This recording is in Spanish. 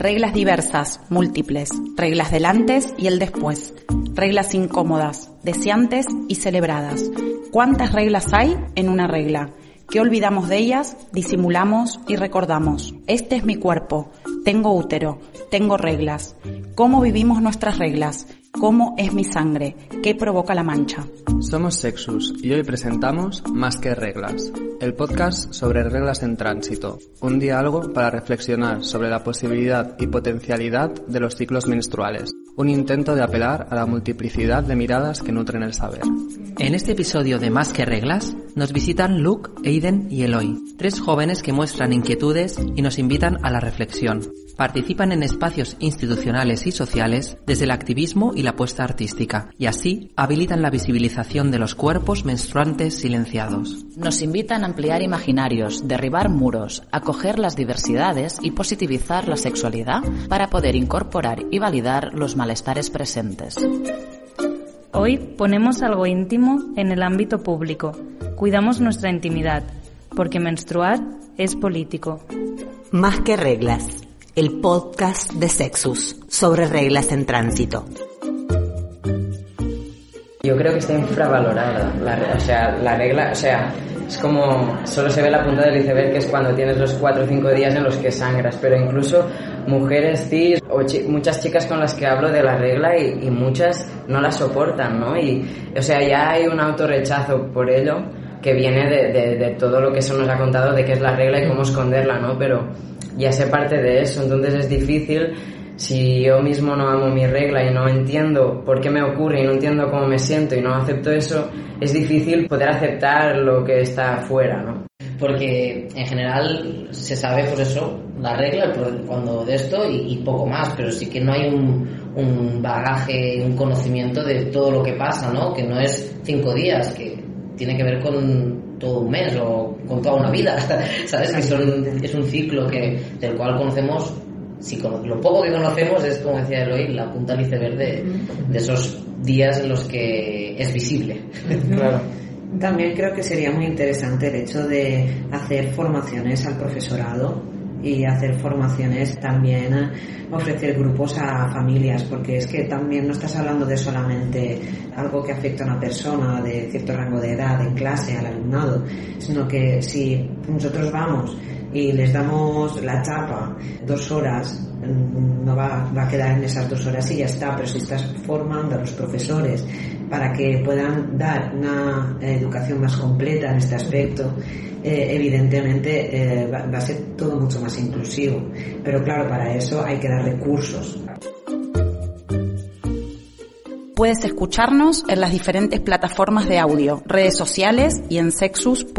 Reglas diversas, múltiples, reglas del antes y el después, reglas incómodas, deseantes y celebradas. ¿Cuántas reglas hay en una regla? ¿Qué olvidamos de ellas? Disimulamos y recordamos. Este es mi cuerpo, tengo útero, tengo reglas. ¿Cómo vivimos nuestras reglas? ¿Cómo es mi sangre? ¿Qué provoca la mancha? Somos Sexus y hoy presentamos Más que Reglas, el podcast sobre reglas en tránsito, un diálogo para reflexionar sobre la posibilidad y potencialidad de los ciclos menstruales, un intento de apelar a la multiplicidad de miradas que nutren el saber. En este episodio de Más que Reglas, nos visitan Luke, Aiden y Eloy, tres jóvenes que muestran inquietudes y nos invitan a la reflexión. Participan en espacios institucionales y sociales desde el activismo y la apuesta artística, y así habilitan la visibilización de los cuerpos menstruantes silenciados. Nos invitan a ampliar imaginarios, derribar muros, acoger las diversidades y positivizar la sexualidad para poder incorporar y validar los malestares presentes. Hoy ponemos algo íntimo en el ámbito público. Cuidamos nuestra intimidad, porque menstruar es político. Más que reglas, el podcast de Sexus sobre reglas en tránsito. Yo creo que está infravalorada, la, o sea, la regla, o sea, es como, solo se ve la punta del iceberg que es cuando tienes los 4 o 5 días en los que sangras, pero incluso mujeres cis o muchas chicas con las que hablo de la regla y, y, muchas no la soportan, ¿no? Y, o sea, ya hay un autorrechazo por ello que viene de, de, de, todo lo que se nos ha contado de qué es la regla y cómo esconderla, ¿no? Pero ya sé parte de eso, entonces es difícil si yo mismo no amo mi regla y no entiendo por qué me ocurre y no entiendo cómo me siento y no acepto eso, es difícil poder aceptar lo que está afuera, ¿no? Porque en general se sabe, pues eso, la regla cuando de esto y, y poco más, pero sí que no hay un, un bagaje, un conocimiento de todo lo que pasa, ¿no? Que no es cinco días, que tiene que ver con todo un mes o con toda una vida, ¿sabes? Que son, es un ciclo que, del cual conocemos si lo poco que conocemos es, como decía Eloy, la punta del iceberg de, de esos días en los que es visible. Claro. También creo que sería muy interesante el hecho de hacer formaciones al profesorado y hacer formaciones también, ofrecer grupos a familias, porque es que también no estás hablando de solamente algo que afecta a una persona de cierto rango de edad en clase, al alumnado, sino que si nosotros vamos y les damos la chapa dos horas, no va, va, a quedar en esas dos horas y ya está, pero si estás formando a los profesores para que puedan dar una educación más completa en este aspecto, eh, evidentemente eh, va, va a ser todo mucho más inclusivo. Pero claro, para eso hay que dar recursos. Puedes escucharnos en las diferentes plataformas de audio, redes sociales y en sexus.org.